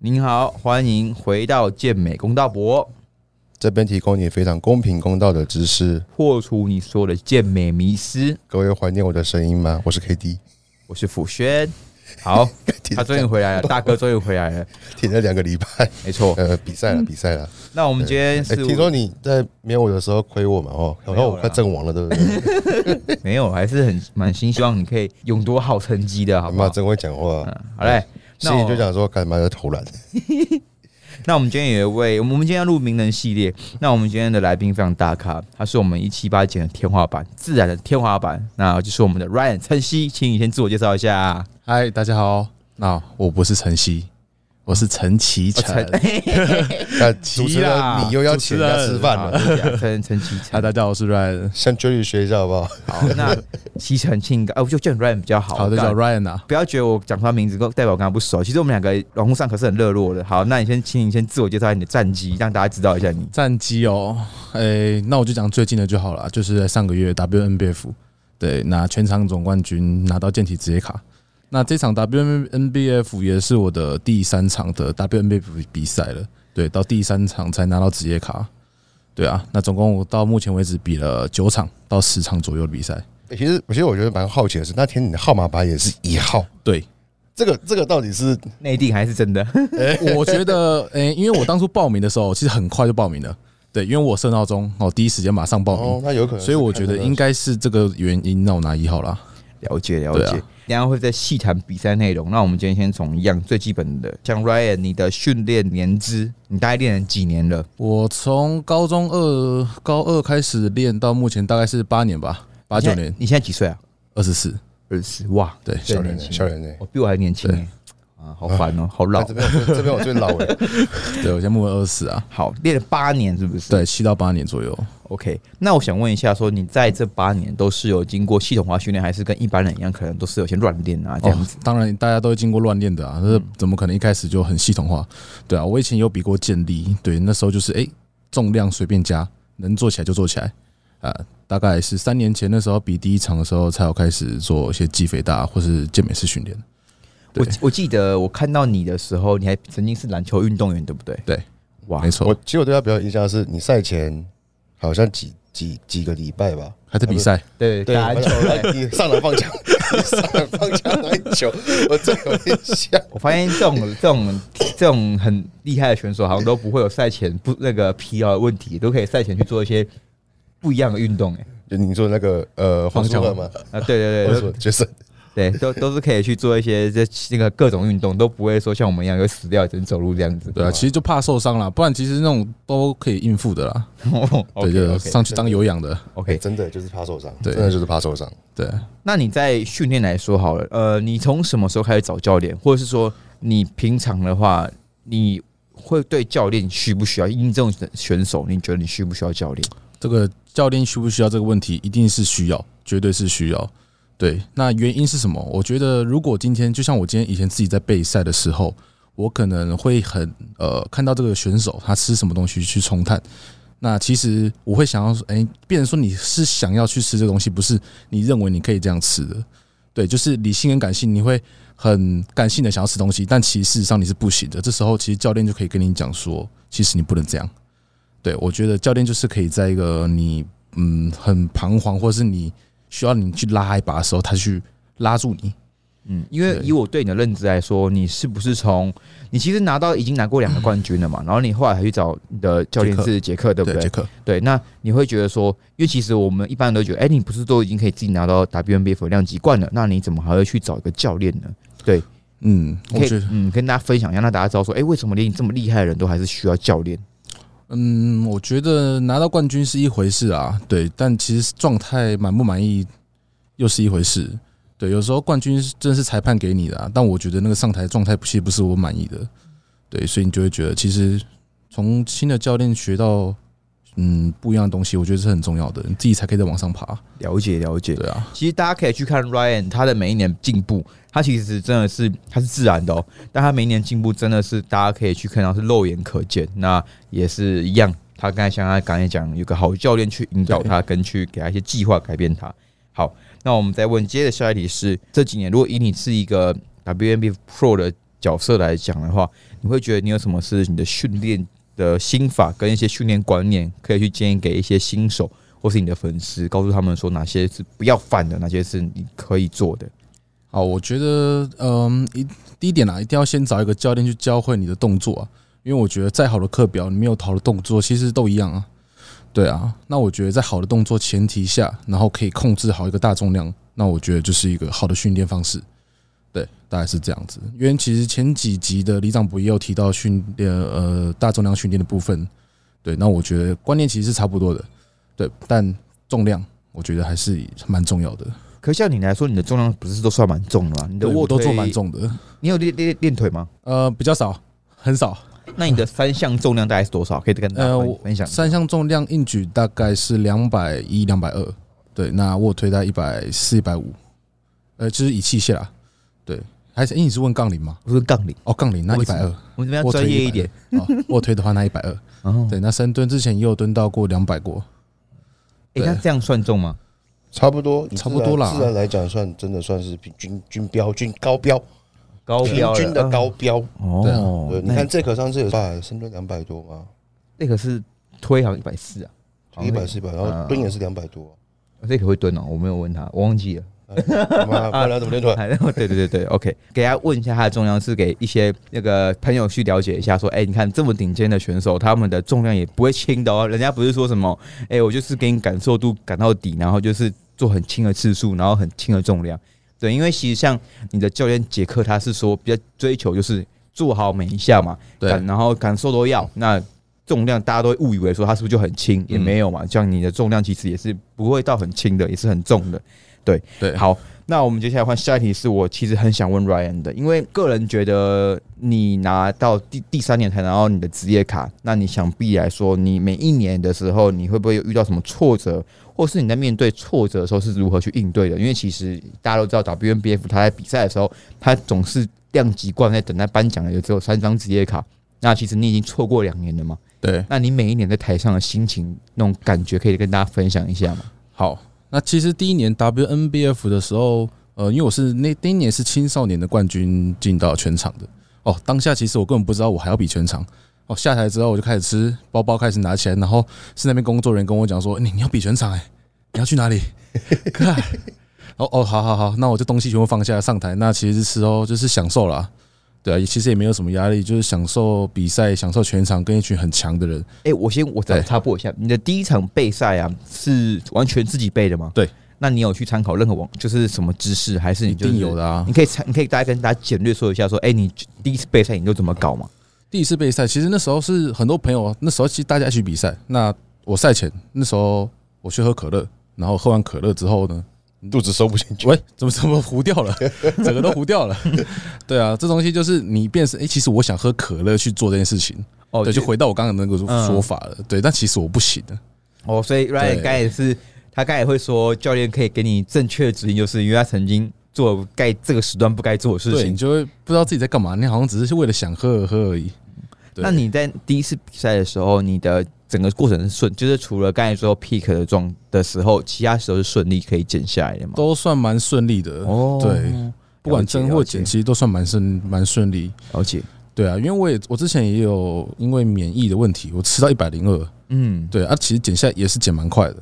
您好，欢迎回到健美公道博，这边提供你非常公平公道的知识。破除你所有的健美迷思。各位怀念我的声音吗？我是 K D，我是辅轩。好，他终于回来了，大哥终于回来了，停了两个礼拜。没错，呃，比赛了，比赛了。那我们今天是听说你在没有我的时候亏我嘛？哦，然后我快阵亡了，对不对？没有，还是很满心希望你可以勇夺好成绩的，好吗？真会讲话。好嘞，那你就想说干嘛要偷懒？那我们今天有一位，我们今天要录名人系列。那我们今天的来宾非常大咖，他是我们一七八减的天花板，自然的天花板。那就是我们的 Ryan 晨曦，请你先自我介绍一下。嗨，大家好。那我不是晨曦。我是陈启成，那主持人你又要请人家吃饭了，陈陈启成，大家好，我是 Ryan，向 Joey 学一下好不好？好，那启成庆哥，哦就叫 Ryan 比较好，好的叫 Ryan 啊，不要觉得我讲他名字代表我跟他不熟，其实我们两个网络上可是很热络的。好，那你先请你先自我介绍你的战绩，让大家知道一下你战绩哦。诶，那我就讲最近的就好了，就是在上个月 WNBF 对拿全场总冠军，拿到健体职业卡。那这场 WNBF 也是我的第三场的 WNBF 比赛了，对，到第三场才拿到职业卡，对啊，那总共我到目前为止比了九场到十场左右的比赛。其实，其实我觉得蛮好奇的是，那天你的号码牌也是一号，对，这个这个到底是内定还是真的？我觉得，诶，因为我当初报名的时候，其实很快就报名了，对，因为我设闹钟，哦，第一时间马上报名，那有可能，所以我觉得应该是这个原因让我拿一号啦。了解了解。等下会再细谈比赛内容。那我们今天先从一样最基本的，像 Ryan，你的训练年资，你大概练了几年了？我从高中二高二开始练到目前大概是八年吧，八九年。你现在几岁啊？二十四，二十四。哇，对，小年轻，小年轻，我比我还年轻。啊，好烦哦，好老。这边这边我最老了，对我现在目前二十四啊。好，练了八年是不是？对，七到八年左右。OK，那我想问一下，说你在这八年都是有经过系统化训练，还是跟一般人一样，可能都是有些乱练啊这样子？当然，大家都会经过乱练的啊，那怎么可能一开始就很系统化？对啊，我以前有比过健力，对，那时候就是哎，重量随便加，能做起来就做起来啊。大概是三年前那时候比第一场的时候，才有开始做一些肌肥大或是健美式训练。我我记得我看到你的时候，你还曾经是篮球运动员，对不对？对，哇，没错。我其实我对他比较印象是你赛前。好像几几几个礼拜吧，还在比赛，对打篮球，你上篮放枪，上篮放枪篮球，我最有印象。我发现这种这种这种很厉害的选手，好像都不会有赛前不那个疲劳的问题，都可以赛前去做一些不一样的运动。哎，就你说那个呃，黄球吗？啊，对对对，就是。对，都都是可以去做一些这那个各种运动，都不会说像我们一样有死掉只能走路这样子。对啊，其实就怕受伤了，不然其实那种都可以应付的啦。对，就上去当有氧的。OK，真的就是怕受伤，真的就是怕受伤。对，那你在训练来说好了，呃，你从什么时候开始找教练，或者是说你平常的话，你会对教练需不需要？因为这种选手，你觉得你需不需要教练？这个教练需不需要这个问题，一定是需要，绝对是需要。对，那原因是什么？我觉得，如果今天就像我今天以前自己在备赛的时候，我可能会很呃看到这个选手他吃什么东西去冲碳，那其实我会想要说，哎，变成说你是想要去吃这个东西，不是你认为你可以这样吃的。对，就是理性跟感性，你会很感性的想要吃东西，但其实事实上你是不行的。这时候其实教练就可以跟你讲说，其实你不能这样。对我觉得教练就是可以在一个你嗯很彷徨，或是你。需要你去拉一把的时候，他去拉住你。嗯，因为以我对你的认知来说，你是不是从你其实拿到已经拿过两个冠军了嘛？然后你后来还去找你的教练是杰克，对不对？杰克，对。那你会觉得说，因为其实我们一般人都觉得，哎，你不是都已经可以自己拿到 WNBF 量级冠了，那你怎么还会去找一个教练呢？对，嗯，可以，嗯，跟大家分享一下，让大家知道说，哎，为什么连你这么厉害的人都还是需要教练？嗯，我觉得拿到冠军是一回事啊，对，但其实状态满不满意又是一回事。对，有时候冠军真是裁判给你的，但我觉得那个上台状态其实不是我满意的。对，所以你就会觉得，其实从新的教练学到嗯不一样的东西，我觉得是很重要的，你自己才可以再往上爬。了解了解，对啊，其实大家可以去看 Ryan 他的每一年进步。他其实真的是，他是自然的哦，但他每一年进步真的是大家可以去看到是肉眼可见。那也是一样，他刚才像他刚才讲，有个好教练去引导他，跟去给他一些计划改变他。好，那我们再问接着下一题是：这几年如果以你是一个 WNB Pro 的角色来讲的话，你会觉得你有什么是你的训练的心法跟一些训练观念，可以去建议给一些新手或是你的粉丝，告诉他们说哪些是不要犯的，哪些是你可以做的。好，我觉得，嗯，一第一点啊，一定要先找一个教练去教会你的动作啊，因为我觉得再好的课表，你没有好的动作，其实都一样啊。对啊，那我觉得在好的动作前提下，然后可以控制好一个大重量，那我觉得就是一个好的训练方式。对，大概是这样子。因为其实前几集的李长博也有提到训练，呃，大重量训练的部分。对，那我觉得观念其实是差不多的。对，但重量我觉得还是蛮重要的。可像你来说，你的重量不是都算蛮重的吗？你的卧都做蛮，重的，你有练练练腿吗？呃，比较少，很少。那你的三项重量大概是多少？可以跟大家呃，我分分享一下。三项重量硬举大概是两百一、两百二，对，那卧推大概一百四、一百五，呃，就是以器械啦，对，还是、诶你是问杠铃吗？不是杠铃，哦，杠铃那一百二，我们这边要专业一点。120，哦，卧推的话那一百二，哦，对，那深蹲之前也有蹲到过两百过，哎，那这样算重吗？差不多，差不多啦。自然来讲，算真的算是平均均标均高标，高标了。均的高标。对啊。哦对，，你看这可上次有百深蹲两百多嘛，那个是推好像一百四啊，一百四吧，然后蹲也是两百多。这个会蹲哦，我没有问他，我忘记了。妈，不然怎么练出来？哎，对对对对，OK，给大家问一下他的重量，是给一些那个朋友去了解一下，说，哎、你看这么顶尖的选手，他们的重量也不会轻的哦，人家不是说什么，哎、我就是给你感受度感到底，然后就是做很轻的次数，然后很轻的重量，对，因为其实像你的教练杰克，他是说比较追求就是做好每一下嘛，对然后感受都要，那重量大家都会误以为说它是不是就很轻，也没有嘛，像你的重量其实也是不会到很轻的，也是很重的。对对，好，那我们接下来换下一题，是我其实很想问 Ryan 的，因为个人觉得你拿到第第三年才拿到你的职业卡，那你想必来说，你每一年的时候，你会不会有遇到什么挫折，或是你在面对挫折的时候是如何去应对的？因为其实大家都知道 WNBF 他在比赛的时候，他总是量级冠在等待颁奖的，也只有三张职业卡。那其实你已经错过两年了嘛？对，那你每一年在台上的心情那种感觉，可以跟大家分享一下吗？好，那其实第一年 WNBF 的时候，呃，因为我是那第一年是青少年的冠军进到全场的，哦，当下其实我根本不知道我还要比全场。哦，下台之后我就开始吃，包包开始拿钱，然后是那边工作人员跟我讲说：“你你要比全场哎、你要去哪里？” 看，哦哦，好好好，那我这东西全部放下上台。那其实是哦，就是享受啦，对啊，其实也没有什么压力，就是享受比赛，享受全场跟一群很强的人。哎、我先我再插播一下，你的第一场备赛啊，是完全自己备的吗？对。那你有去参考任何网，就是什么知识，还是你一就是定有的啊你可以参，你可以大家跟大家简略说一下，说，哎、你第一次备赛你都怎么搞嘛？第一次备赛，其实那时候是很多朋友，那时候其实大家一起比赛。那我赛前那时候我去喝可乐，然后喝完可乐之后呢，肚子收不进去。喂，怎么怎么糊掉了，整个都糊掉了。对啊，这东西就是你变成哎、其实我想喝可乐去做这件事情，哦对，就回到我刚刚那个嗯说法了。对，但其实我不行的。哦，所以 Ryan 对刚也是，他刚也会说，教练可以给你正确的指引，就是因为他曾经做该这个时段不该做的事，情你。就会不知道自己在干嘛，你好像只是为了想喝而喝而已。那你在第一次比赛的时候，你的整个过程是顺，就是除了刚才说 peak 的状的时候，其他时候是顺利可以减下来的嘛？都算蛮顺利的。哦。对，不管增或减，其实都算蛮顺蛮顺利。了解，对啊，因为我也我之前也有因为免疫的问题，我吃到一百零二，嗯，对啊，其实减下来也是减蛮快的，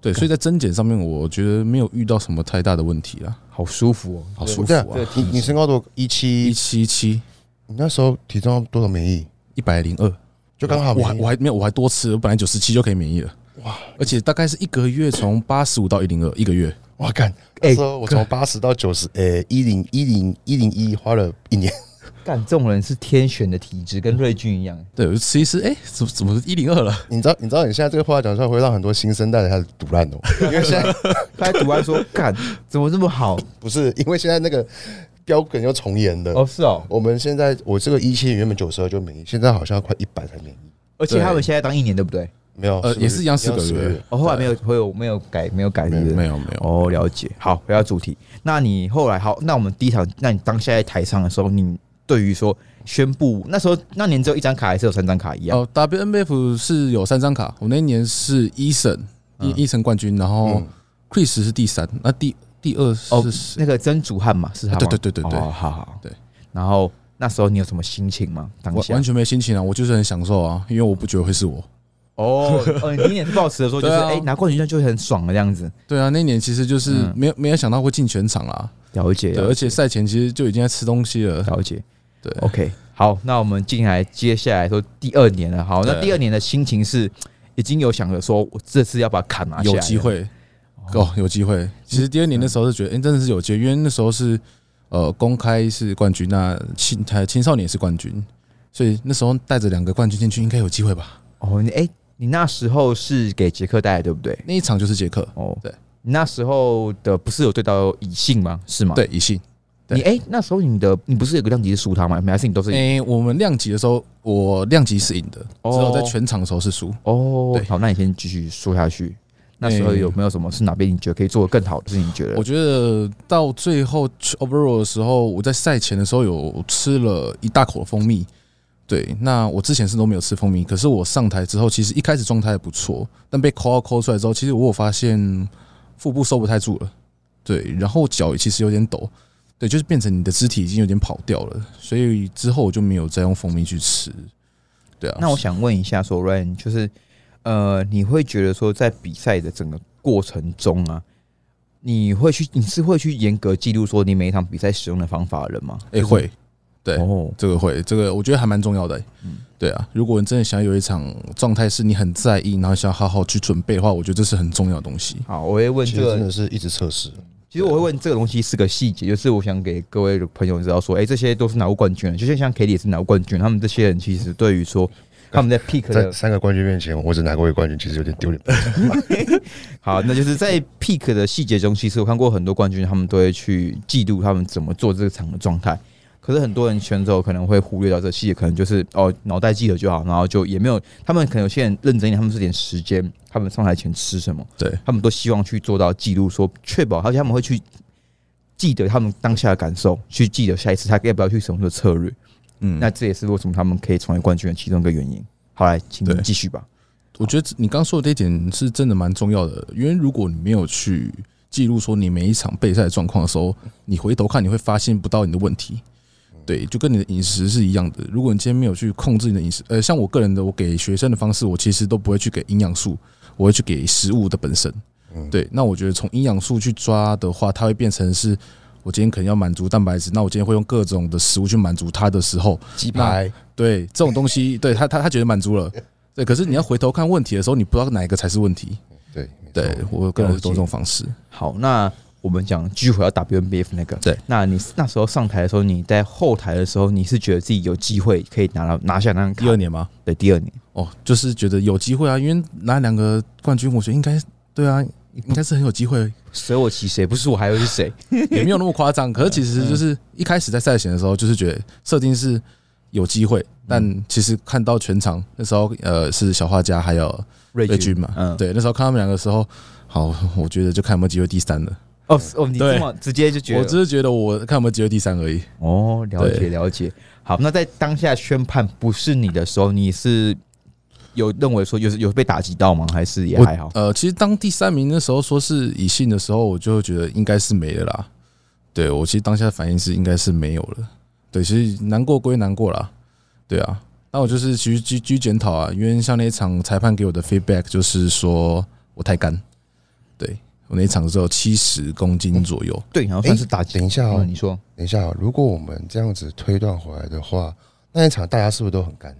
对，所以在增减上面，我觉得没有遇到什么太大的问题啦，好舒服哦。好舒服对啊啊，你你身高多一七。一七，七。七你那时候体重多少免疫？一百零二，就刚好我还我还没有，我还多吃，我本来九十七就可以免疫了，哇，而且大概是一个月从八十五到一零二，一个月，哇干！哎那时候我从八十到九十，呃，一零一零一零一花了一年。干这种人是天选的体质，跟瑞俊一样。对，我就吃一吃，哎，怎么怎么一零二了？你知道你知道你现在这个话讲出来会让很多新生代的开始堵烂哦，因为现在他在读完说，干怎么这么好？不是因为现在那个标准又重演的。哦，是哦，我们现在我这个一七原本九十二就免疫，现在好像要快一百才免疫。而且他们现在当一年，对不对？没有，呃，也是一样四个四月，哦，后来没有，会有没有改，没有改，是不是没有没有，哦，了解。好，回到主题。那你后来好，那我们第一场，那你当下在台上的时候，你对于说宣布那时候那年只有一张卡，还是有三张卡一样？哦，WNBF 是有三张卡，我那一年是一审一一审冠军，然后嗯 Chris 是第三，那第第二哦是谁？那个曾祖汉嘛，是他吗？对对对对对哦，好好对。然后那时候你有什么心情吗？当下完完全没心情啊，我就是很享受啊，因为我不觉得会是我。哦，呃，你也是抱持的说，就是哎、拿冠军就会很爽的这样子。对啊，那年其实就是嗯没有没有想到会进全场啊，了解，而且赛前其实就已经在吃东西了，了解。对，OK，好，那我们进来接下来说第二年了。好，那第二年的心情是已经有想着说，我这次要把卡拿下来，有机。会哦，有机会。其实第二年的时候是觉得，哎、真的是有机会，因为那时候是呃公开是冠军，那青呃青少年是冠军，所以那时候带着两个冠军进去，应该有机会吧？哦，你哎、你那时候是给杰克带的，对不对？那一场就是杰克，哦，对，你那时候的不是有对到乙性吗？是吗？，对，乙信。对你哎、那时候你的你不是有个量级是输他吗？还是你都是？哎、我们量级的时候，我量级是赢的，哦只有在全场的时候是输。对，哦好，那你先继续说下去。那时候哎有没有什么是哪边你觉得可以做的更好的？是你觉得？我觉得到最后 overall 的时候，我在赛前的时候有吃了一大口蜂蜜。对，那我之前是都没有吃蜂蜜，可是我上台之后，其实一开始状态还不错，但被抠抠出来之后，其实我有发现腹部收不太住了。对，然后脚也其实有点抖，对，就是变成你的肢体已经有点跑掉了，所以之后我就没有再用蜂蜜去吃。对啊，那我想问一下，说 Ryan，就是呃，你会觉得说在比赛的整个过程中啊，你会去你是会去严格记录说你每一场比赛使用的方法的人吗？哎、会，对，哦，这个会，这个我觉得还蛮重要的、嗯对啊，如果你真的想有一场状态是你很在意，然后想好好去准备的话，我觉得这是很重要的东西。好，我会问这个真这个，的是一直测试。其实我会问这个东西是个细节，就是我想给各位的朋友知道说，哎、这些都是拿过冠军的，就像像 K D 也是拿过冠军，他们这些人其实对于说 他们在 pick 的在三个冠军面前，我只拿过一个冠军，其实有点丢脸。好，那就是在 pick 的细节中，其实我看过很多冠军，他们都会去记录他们怎么做这个场的状态。可是很多人选手可能会忽略到这个细节，可能就是哦脑袋记得就好，然后就也没有。他们可能有些人认真一点，他们是点时间，他们上台前吃什么，对，他们都希望去做到记录，说确保，而且他们会去记得他们当下的感受，去记得下一次他要不要去使用这个策略。嗯，那这也是为什么他们可以成为冠军的其中一个原因。好，来，请你继续吧。我觉得你刚说的这一点是真的蛮重要的，因为如果你没有去记录说你每一场备赛的状况的时候，你回头看你会发现不到你的问题。对，就跟你的饮食是一样的。如果你今天没有去控制你的饮食，呃，像我个人的，我给学生的方式，我其实都不会去给营养素，我会去给食物的本身。对，那我觉得从营养素去抓的话，它会变成是我今天可能要满足蛋白质，那我今天会用各种的食物去满足它的时候，鸡排，对这种东西，对他他他觉得满足了，对，可是你要回头看问题的时候，你不知道哪一个才是问题。对对我个人是多这种方式。好，那我们讲继续回到 WNBF 那个。对，那你那时候上台的时候，你在后台的时候，你是觉得自己有机会可以拿到拿下那？第二年吗？对，第二年。哦，就是觉得有机会啊，因为拿两个冠军，我觉得应该对啊，应该是很有机会，舍我其谁？不是我，还会是谁？也没有那么夸张。可是其实就是一开始在赛前的时候，就是觉得设定是有机会，但其实看到全场那时候，呃，是小画家还有瑞瑞军嘛，嗯，对，那时候看他们两个的时候，好，我觉得就看有没有机会第三了。哦哦，你这么直接就觉得我只是觉得我看有没有机会第三而已。哦，了解了解。好，那在当下宣判不是你的时候，你是有认为说有有被打击到吗？还是也还好？呃，其实当第三名的时候说是以信的时候，我就觉得应该是没了啦。对我其实当下的反应是应该是没有了。对，其实难过归难过啦，对啊。那我就是其实居居检讨啊，因为像那一场裁判给我的 feedback 就是说我太干，对我那一场只有七十公斤左右。对，然后算是打击。等一下哦嗯，你说等一下哦，如果我们这样子推断回来的话，那一场大家是不是都很干？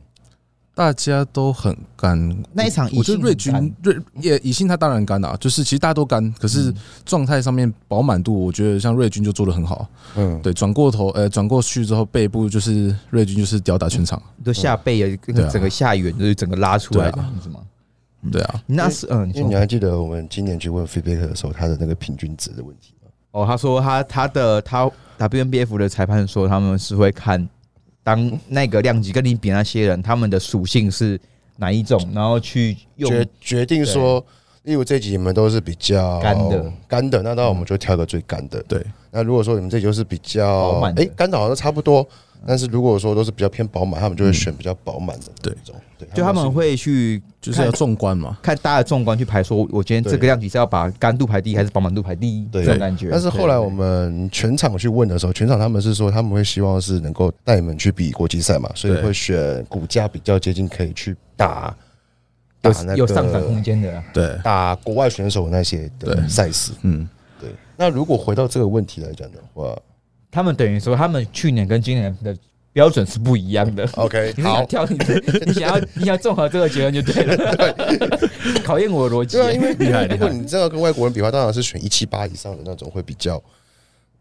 大家都很干，那一场我觉得瑞军瑞也以信他当然干啊，就是其实大家都干，可是状态上面饱满度，我觉得像瑞军就做的很好。嗯，对，转过头，呃，转过去之后，背部就是瑞军就是吊打全场。就下背啊，跟对啊整个下缘就是整个拉出来对啊这样子吗？对啊，那是嗯，你因为你还记得我们今年去问 feedback 的时候，他的那个平均值的问题吗？哦，他说他他的他 WNBF 的裁判说他们是会看当那个量级跟你比那些人他们的属性是哪一种，然后去用决决定说，例如这集你们都是比较干的，干的，那当然我们就挑个最干的。对，那如果说你们这集就是比较哎干的好像差不多，但是如果说都是比较偏饱满，他们就会选比较饱满的那种。对，就他们会去就是要纵观嘛。看大家的纵观去排，说我今天这个量级是要把干度排第一还是饱满度排第一对这种感觉。但是后来我们全场去问的时候，全场他们是说他们会希望是能够带你们去比国际赛嘛，所以会选骨架比较接近，可以去打打那有有上涨空间的啦。对，打国外选手那些的赛事。嗯，对，那如果回到这个问题来讲的话他们等于说，他们去年跟今年的标准是不一样的。，OK，你是想挑你的，你想要你想综合这个结论就对了，考验我的逻辑对。啊，因为厉害厉害如果你真的跟外国人比的话，当然是选一七八以上的那种会比较，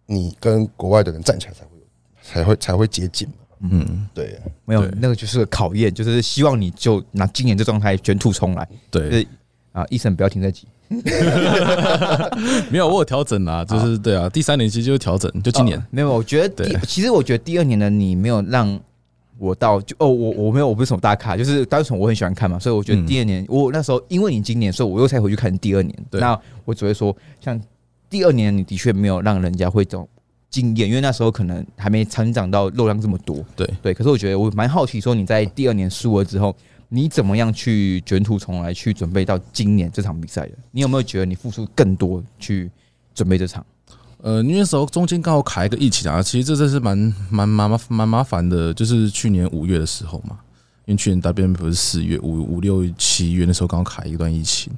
你跟国外的人站起来才会有，才会才会接近嘛。嗯，对，没有，那个就是考验，就是希望你就拿今年这状态卷土重来。对，对啊，医生不要停这集。没有我有调整啦，就是对啊，第三年其实就是调整，就今年。哦没有，我觉得第对其实我觉得第二年的你没有让我到就哦，我我没有我不是什么大咖，就是单纯我很喜欢看嘛，所以我觉得嗯。第二年、我那时候因为你今年，所以我又才回去看第二年。对。那我只会说，像第二年你的确没有让人家会这种惊艳，因为那时候可能还没成长到肉量这么多。对。对，可是我觉得我蛮好奇，说你在第二年输了之后，你怎么样去卷土重来，去准备到今年这场比赛的？你有没有觉得你付出更多去准备这场？呃，因为那时候中间刚好卡一个疫情啊，其实这真是蛮蛮蛮麻蛮麻烦的，就是去年五月的时候嘛，因为去年 WM 不是四月五五六七月那时候刚好卡一段疫情。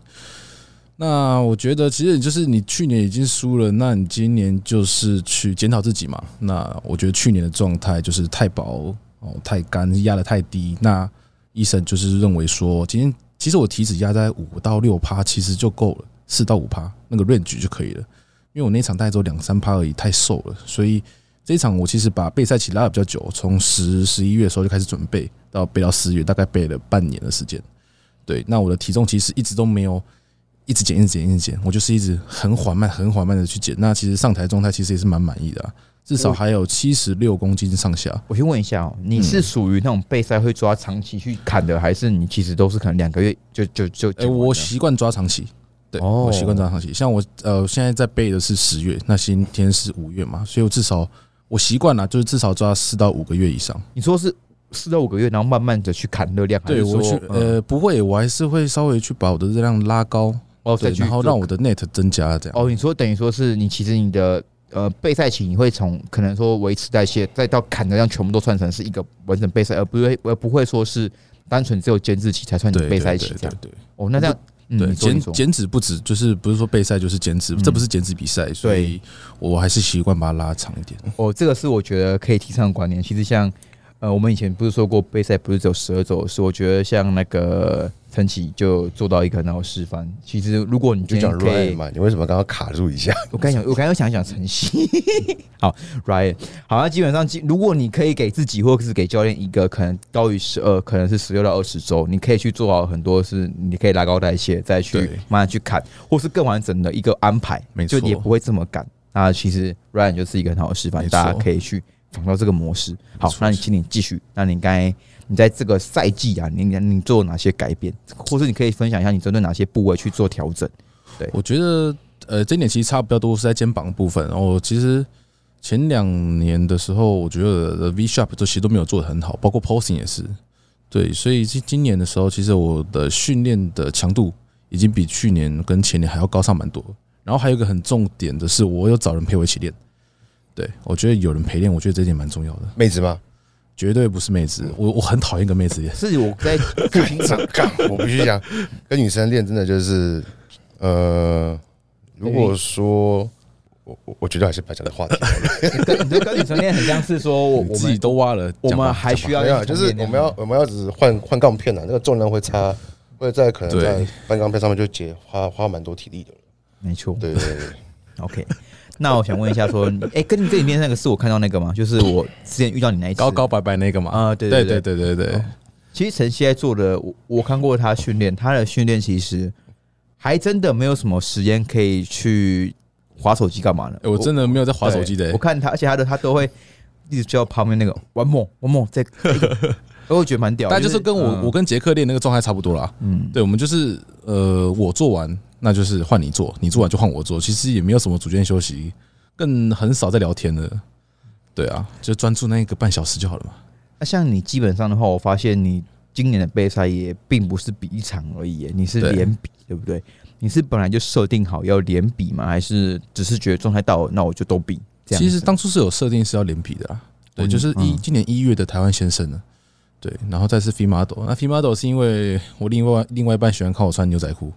那我觉得其实就是你去年已经输了，那你今年就是去检讨自己嘛。那我觉得去年的状态就是太薄哦，太干，压的太低。那医生就是认为说，今天其实我体脂压在五到六趴，其实就够了，四到五趴那个 range 就可以了。因为我那场大概只有两三趴而已，太瘦了，所以这一场我其实把备赛期拉的比较久，从十十一月的时候就开始准备，到备到四月，大概备了半年的时间。对，那我的体重其实一直都没有一直减，一直减，一直减，我就是一直很缓慢、很缓慢的去减。那其实上台状态其实也是蛮满意的、至少还有七十六公斤上下。我先问一下哦，你是属于那种备赛会抓长期去砍的，还是你其实都是可能两个月就就就？哎、我习惯抓长期，对，哦我习惯抓长期。像我呃，现在在备的是十月，那今天是五月嘛，所以我至少我习惯了，就是至少抓四到五个月以上。你说是四到五个月，然后慢慢的去砍热量，对我去呃呃不会，我还是会稍微去把我的热量拉高，哦然后让我的 net 增加这样。哦，你说等于说是你其实你的呃备赛期你会从可能说维持代谢，再到砍的量全部都算成是一个完整备赛，而不会而不会说是单纯只有减脂期才算你对备赛期这样。对哦，那这样嗯，对，减减脂不止，就是不是说备赛就是减脂，嗯这不是减脂比赛，所以我还是习惯把它拉长一点。哦，这个是我觉得可以提倡的观念。其实像呃，我们以前不是说过备赛不是只有十二周，是我觉得像那个陈启就做到一个很好示范。其实如果你就讲 Ryan 嘛，你为什么刚刚卡住一下？我刚想，我刚刚想一想晨曦。好，Ryan，好，那基本上，如果你可以给自己或者是给教练一个可能高于十二，可能是十六到二十周，你可以去做好很多是，你可以拉高代谢，再去慢慢去砍，或是更完整的一个安排，没错就也不会这么赶。那其实 Ryan 就是一个很好的示范，大家可以去仿照这个模式。好那你请你继续。那你刚才你在这个赛季啊，你你你做哪些改变，或是你可以分享一下你针对哪些部位去做调整？对我觉得呃，这一点其实差比较多是在肩膀的部分。然后其实前两年的时候，我觉得的 V sharp 这其实都没有做的很好，包括 posing 也是。对，所以今今年的时候，其实我的训练的强度已经比去年跟前年还要高上蛮多。然后还有一个很重点的是，我有找人陪我一起练。对我觉得有人陪练，我觉得这点蛮重要的，妹子吗？绝对不是妹子。我我很讨厌跟妹子练。是我在复兴场干，我必须讲，跟女生练真的就是，呃，如果说我我我觉得还是不要讲这话题好了，跟你这跟女生练很像是说，我你自己们都挖了，我讲吧们还需要没有，就是我们要我们要只是换换杠片啊，那个重量会差，会在可能在对换杠片上面就节花花蛮多体力的了。没错。对对对，OK，那我想问一下，说，哎，跟你这里面那个是我看到那个吗？就是我之前遇到你那一次高高白白那个嘛。啊，对对对对对对对，其实陈曦在做的，我我看过他训练，他的训练其实还真的没有什么时间可以去划手机干嘛呢？欸我真的没有在划手机的、我看他，而且他的他都会一直叫旁边那个 one more one more 在，我会觉得蛮屌。但就是跟我、嗯我跟杰克练那个状态差不多啦。嗯，对，我们就是呃，我做完那就是换你做，你做完就换我做，其实也没有什么组间休息，更很少在聊天的。对啊，就专注那一个半小时就好了嘛。那像你基本上的话，我发现你今年的备赛也并不是比一场而已耶，你是连比，对不对？你是本来就设定好要连比吗？还是只是觉得状态到了，那我就都比？这样其实当初是有设定是要连比的啦，对，嗯就是一嗯今年一月的台湾先生呢，对，然后再是 Femodel 那 Femodel 是因为我另外另外一半喜欢看我穿牛仔裤，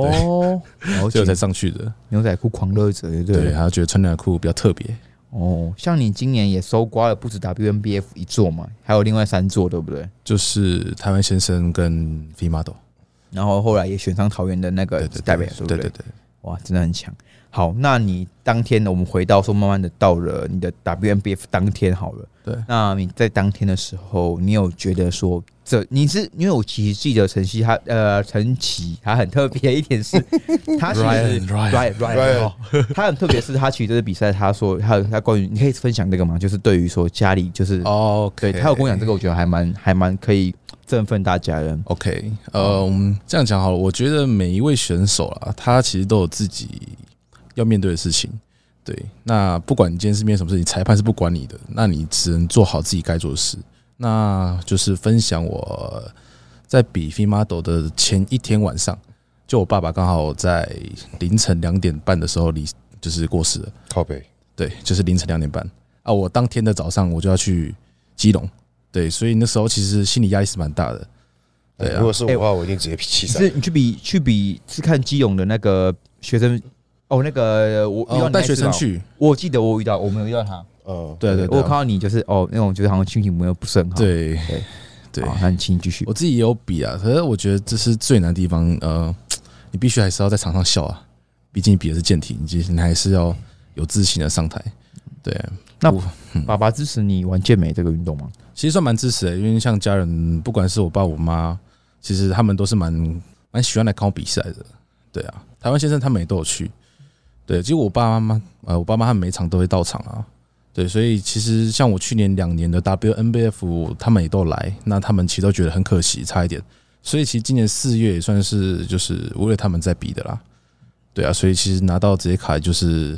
哦，了解。所以我才上去的，牛仔裤狂热者，对对？对，他觉得穿牛仔裤比较特别，哦，像你今年也搜刮了不止 WNBF 一座嘛，还有另外三座，对不对？就是台湾先生跟 i model，然后后来也选上桃园的那个代表？对对对，哇，真的很强。好，那你当天我们回到说，慢慢的到了你的 WNBF 当天好了。对那你在当天的时候，你有觉得说，这你是因为我其实记得晨曦他呃陈琦他很特别一点是，他其实 right Ryan Ryan 他很特别是他其实这次比赛他说他他关于你可以分享这个吗？就是对于说家里就是哦，对他有跟我讲这个，我觉得还蛮还蛮可以振奋大家的。OK，呃，我们这样讲好了。我觉得每一位选手啊，他其实都有自己要面对的事情。对，那不管你今天是面对什么事情，裁判是不管你的，那你只能做好自己该做的事。那就是分享我在比 f i model 的前一天晚上，就我爸爸刚好在凌晨两点半的时候离就是过世了。靠北，对，就是凌晨两点半啊。我当天的早上我就要去基隆，对，所以那时候其实心理压力是蛮大的。对啊如果是我的话，我一定直接气死。是你去比去比是看基隆的那个学生哦，那个我遇到哦，带学生去，我记得我遇到，我没有遇到他，呃，对对对我有看，到你就是哦那种就是好像心情没有不是很好，对对对好，那你请你继续我。自己也有比啊，可是我觉得这是最难的地方。呃，你必须还是要在场上笑啊，毕竟比的是健体，你你还是要有自信的上台。对，那我爸爸支持你玩健美这个运动吗？其实算蛮支持的、因为像家人，不管是我爸我妈，其实他们都是蛮蛮喜欢来看我比赛的。对啊，台湾先生他们也都有去。对，其实我爸妈妈呃，我爸妈他们每场都会到场啊。对，所以其实像我去年两年的 WNBF，他们也都来，那他们其实都觉得很可惜，差一点。所以其实今年四月也算是就是为了他们在比的啦。对啊，所以其实拿到这些卡就是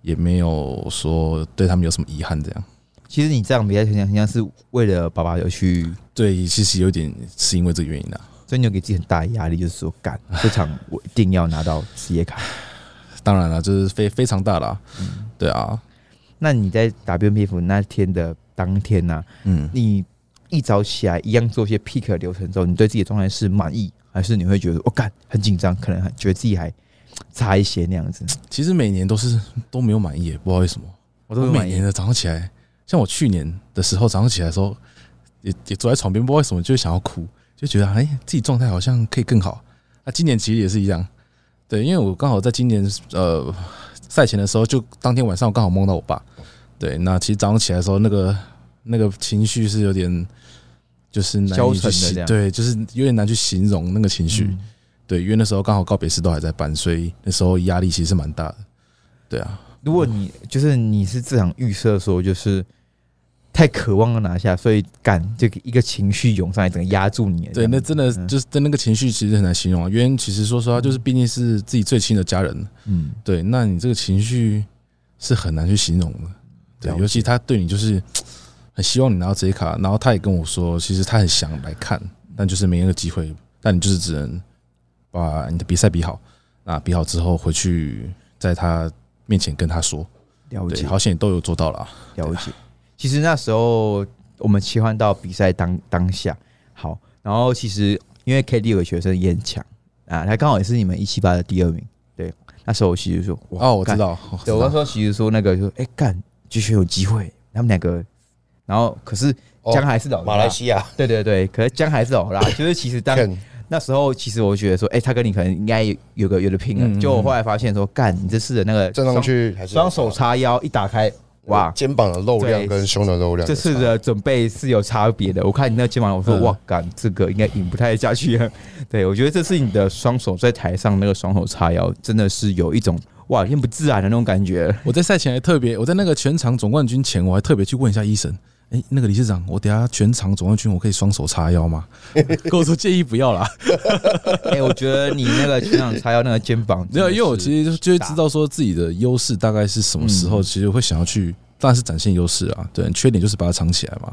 也没有说对他们有什么遗憾这样。其实你这样比赛很像很像是为了爸爸有去，对，其实有点是因为这个原因啊。所以你有给自己很大的压力，就是说干这场我一定要拿到职业卡。当然了，这是非非常大啦。对啊，那你在 WNBF 那天的当天呢、嗯，你一早起来一样做一些 pick 流程之后，你对自己的状态是满意，还是你会觉得我干、很紧张，可能还觉得自己还差一些那样子？其实每年都是都没有满意耶，不知道为什么。我我都会满意。每年的早上起来，像我去年的时候，早上起来的时候，也也坐在床边，不知道为什么就会想要哭，就觉得哎，自己状态好像可以更好。那、今年其实也是一样，对，因为我刚好在今年呃赛前的时候，就当天晚上我刚好梦到我爸，对，那其实早上起来的时候，那个那个情绪是有点就是难消以去形对，就是有点难去形容那个情绪。嗯对，因为那时候刚好告别式都还在办，所以那时候压力其实是蛮大的。对啊，如果你就是你是这场预设说就是太渴望要拿下，所以感这个一个情绪涌上来，整个压住你。对，那真的嗯就是对那个情绪其实很难形容啊。因为其实说实话，就是毕竟是自己最亲的家人，嗯，对，那你这个情绪是很难去形容的。对尤其他对你就是 很希望你拿到这一卡，然后他也跟我说，其实他很想来看，但就是没那个机会，但你就是只能把你的比赛比好，那比好之后回去在他面前跟他说，了解好险你都有做到了啊。了解。其实那时候我们切换到比赛当当下，好，然后其实因为 K D 有个学生也很强啊，他刚好也是你们一七八的第二名。对，那时候我其实说，哇哦，我知道，对，我那道时候其实说那个就哎干，继续有机会，他们两个，然后可是哦江还是老大马来西亚对对对，可是姜还是老啦，就是其实当那时候其实我觉得说，哎、他跟你可能应该有有个有的拼了。嗯嗯就我后来发现说，干，你这次的那个站上去还是双手叉腰一打开，哇，肩膀的肉量跟胸的肉量，这次的准备是有差别的。我看你那肩膀，我说嗯哇，干，这个应该引不太下去。对我觉得这次你的双手在台上那个双手叉腰，真的是有一种哇，有点不自然的那种感觉。我在赛前还特别，我在那个全场总冠军前，我还特别去问一下医生，哎、那个理事长，我等下全场总冠军，我可以双手叉腰吗？跟我说建议不要啦，哎、我觉得你那个全场叉腰那个肩膀，没有，因为我其实实就就会知道说自己的优势大概是什么时候，嗯其实会想要去当然是展现优势啊，对，缺点就是把它藏起来嘛，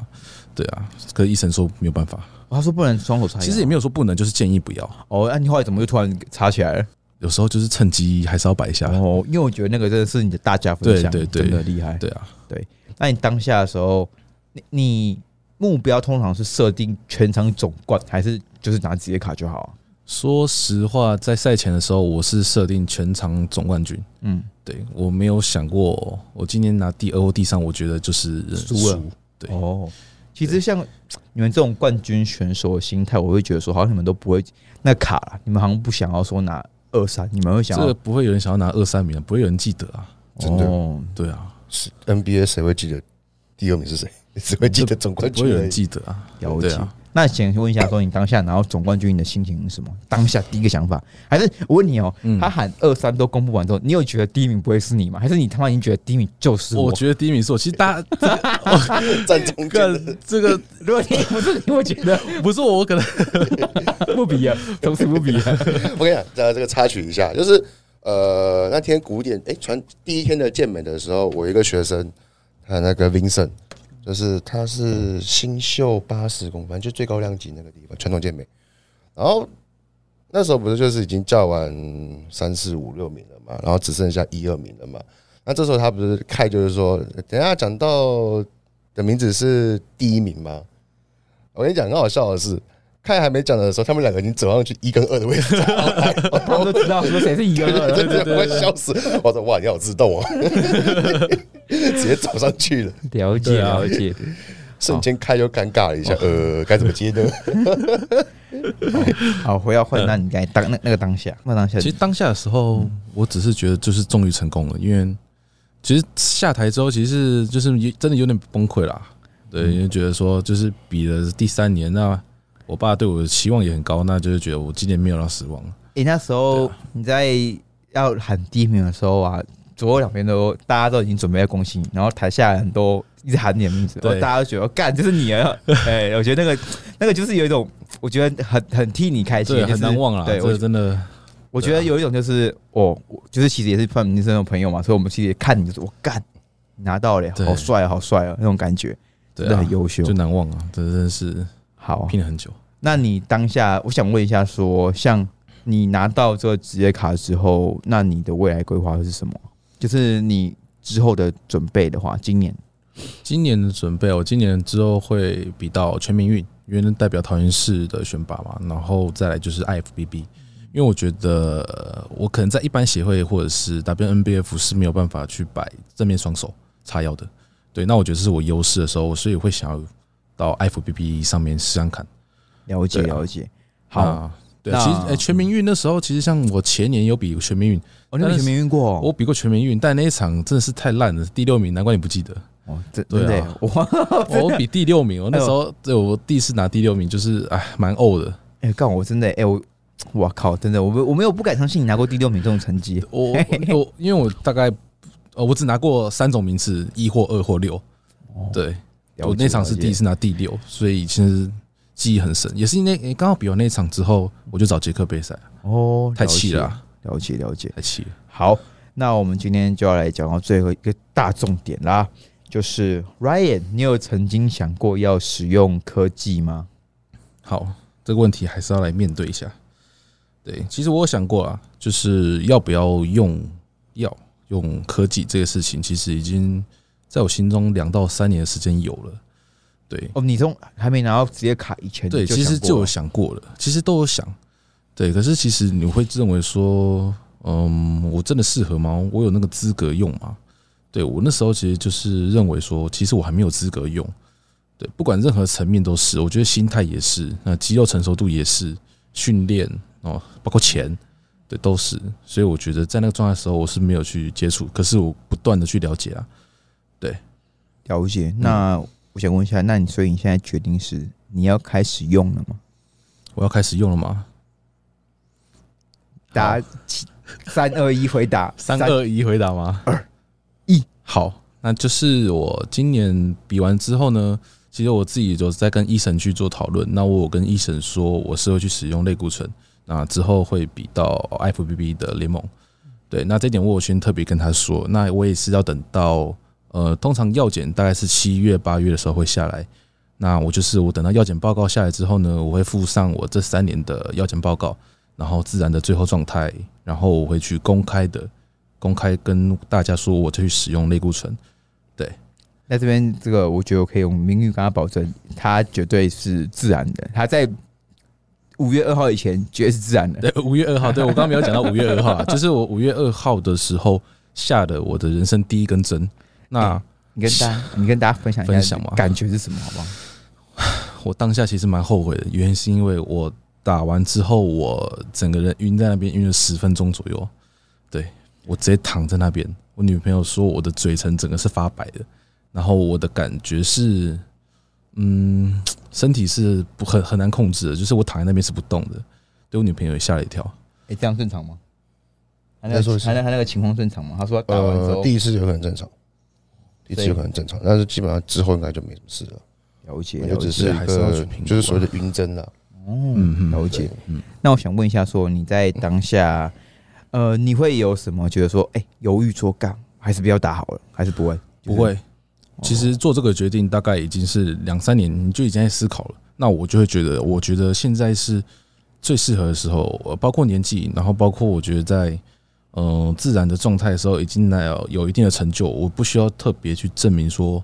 对啊。可是医生说没有办法，他说不能双手插，其实也没有说不能，就是建议不要。哦，那你后来怎么又突然插起来了？有时候就是趁机还是要摆一下。哦，因为我觉得那个真的是你的大家分项，对对对真的厉害。对啊，对那你当下的时候，你你目标通常是设定全场总冠，还是就是拿职业卡就好啊？说实话，在赛前的时候，我是设定全场总冠军。嗯，对我没有想过，我今年拿第二或第三，我觉得就是输了。对哦，其实像你们这种冠军选手的心态，我会觉得说，好像你们都不会那卡了，你们好像不想要说拿二三，你们会想要这个不会有人想要拿二三名，不会有人记得啊。真的哦对啊，是 NBA 谁会记得第二名是谁？只会记得总冠不会有人。记得啊。了解。那想问一下，说你当下拿到总冠军，你的心情是什么？当下第一个想法，还是我问你哦、嗯他喊二三都公布完之后，你有觉得第一名不会是你吗？还是你他妈已经觉得第一名就是我？我觉得第一名是我。其实大家 站中间的干这个如果你不是你，我觉得 不是我，我可能 不比啊，从此不比啊。我跟你讲，呃，这个插曲一下，就是呃，那天古典哎传第一天的健美的时候，我一个学生，他那个 Vincent，就是他是新秀八十公分，就最高量级那个地方传统健美，然后那时候不是就是已经叫完三四五六名了嘛，然后只剩下一二名了嘛，那这时候他不是开就是说，等下讲到的名字是第一名吗？我跟你讲，很好笑的是。看还没讲的时候，他们两个已经走上去一跟二的位置，他们都知道说谁是一跟二了。对对对，我会笑死！我说哇，你好自动哦，直接走上去了，了解了解。瞬间开又尴尬了一下，呃，该怎么接呢？好，回到换，那你该当那那个当下，那当下其实当下的时候，我只是觉得就是终于成功了，因为其实下台之后，其实就是真的有点崩溃啦。对，因为觉得说就是比了第三年，那我爸对我的期望也很高，那就是觉得我今年没有让失望。诶、那时候你在要喊第一名的时候啊，左右两边都大家都已经准备要恭喜你，然后台下人都一直喊你的名字，对然后大家都觉得干就是你了。哎，我觉得那个那个就是有一种，我觉得很很替你开心，就是很难忘啊。对，我这个真的我觉得有一种就是我我就是其实也是范明生的朋友嘛，所以我们其实也看你就是我干拿到了，对好帅啊，好帅啊那种感觉，真的很优秀就。难忘啊，这真的是好，拼了很久。那你当下，我想问一下说像你拿到这个职业卡之后，那你的未来规划是什么？就是你之后的准备的话，今年今年的准备，我今年之后会比到全民运，因为代表桃园市的选拔嘛，然后再来就是 IFBB，因为我觉得呃我可能在一般协会或者是 WNBF 是没有办法去摆正面双手叉腰的，对，那我觉得这是我优势的时候，所以会想要到 IFBB 上面试试看。了解了解。好，对，其实哎、全民运那时候，其实像我前年有比全民运，哦，你有全民运过？我比过全民运，但那一场真的是太烂了，第六名，难怪你不记得。哦，对对真的啊耶，哇，我比第六名，我那时候对我第一次拿第六名，就是哎蛮呕的。哎，干我真的哎，我我靠，真的，我没我没有不敢相信你拿过第六名这种成绩。我我因为我大概呃我只拿过三种名次，一或二或六。对，我那场是第一次拿第六，所以其实记忆很深。也是因为诶刚好比完那一场之后，我就找杰克备赛，哦，太气了了啊，解，了解了解。太气了。好，那我们今天就要来讲到最后一个大重点啦，就是 Ryan，你有曾经想过要使用科技吗？好，这个问题还是要来面对一下。对，其实我有想过啊，就是要不要用药用科技这个事情，其实已经在我心中两到三年的时间有了。对，哦，你从还没拿到职业卡以前，对，其实就有想过了想过了，其实都有想。对，可是其实你会认为说，嗯，我真的适合吗？我有那个资格用吗？对我那时候其实就是认为说，其实我还没有资格用。对，不管任何层面都是，我觉得心态也是，那肌肉成熟度也是，训练哦，包括钱，对，都是。所以我觉得在那个状态的时候，我是没有去接触，可是我不断的去了解啊。了解。那我想问一下，那你所以你现在决定是你要开始用了吗？我要开始用了吗？答三二一回答，三二一回答吗？二一好，那就是我今年比完之后呢，其实我自己就在跟医生去做讨论。那我有跟医生说，我是会去使用类固醇，那之后会比到 FBB 的联盟。对，那这点我有先特别跟他说，那我也是要等到呃，通常药检大概是七月八月的时候会下来。那我就是我等到药检报告下来之后呢，我会附上我这三年的药检报告，然后自然的最后状态，然后我会去公开的公开跟大家说，我去使用类固醇。对，在这边这个我觉得我可以用名誉跟他保证，他绝对是自然的。他在五月二号以前绝对是自然的。对，五月二号，对我刚刚没有讲到五月二号啊，就是我五月二号的时候下的我的人生第一根针。那你跟大家，你跟大家分享一下分享嘛感觉是什么，好不好？我当下其实蛮后悔的，原因是因为我打完之后，我整个人晕在那边，晕了十分钟左右。对我直接躺在那边，我女朋友说我的嘴唇整个是发白的，然后我的感觉是，嗯，身体是不很很难控制的，就是我躺在那边是不动的。对我女朋友也吓了一跳。哎，这样正常吗？他那再说他那他那个情况正常吗？他说他打完之呃，后第一次有可能正常，第一次有可能正常，但是基本上之后应该就没什么事了，了解，就了解，只是一个就是所谓的晕针了。嗯嗯嗯了解。嗯，那我想问一下，说你在当下，呃，你会有什么觉得说，哎，犹豫说干，还是不要打好了，还是不会？不会。其实做这个决定大概已经是两三年，你就已经在思考了。那我就会觉得，我觉得现在是最适合的时候，呃包括年纪，然后包括我觉得在嗯、呃自然的状态的时候，已经来有有一定的成就，我不需要特别去证明说，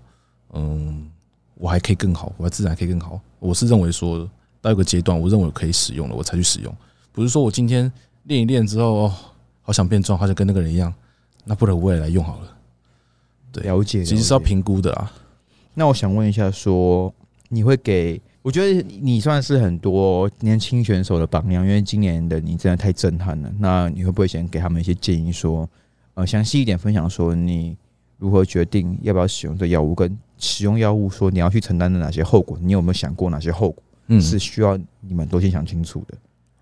嗯，我还可以更好，我还自然可以更好。我是认为说到一个阶段，我认为可以使用了，我才去使用，不是说我今天练一练之后，哦，好想变壮，好想跟那个人一样，那不如我也来用好了。对了解其实是要评估的啊。那我想问一下说你会给？我觉得你算是很多年轻选手的榜样，因为今年的你真的太震撼了。那你会不会先给他们一些建议说，呃，详细一点分享说你如何决定要不要使用这药物，跟使用药物说你要去承担的哪些后果？你有没有想过哪些后果嗯是需要你们都先想清楚的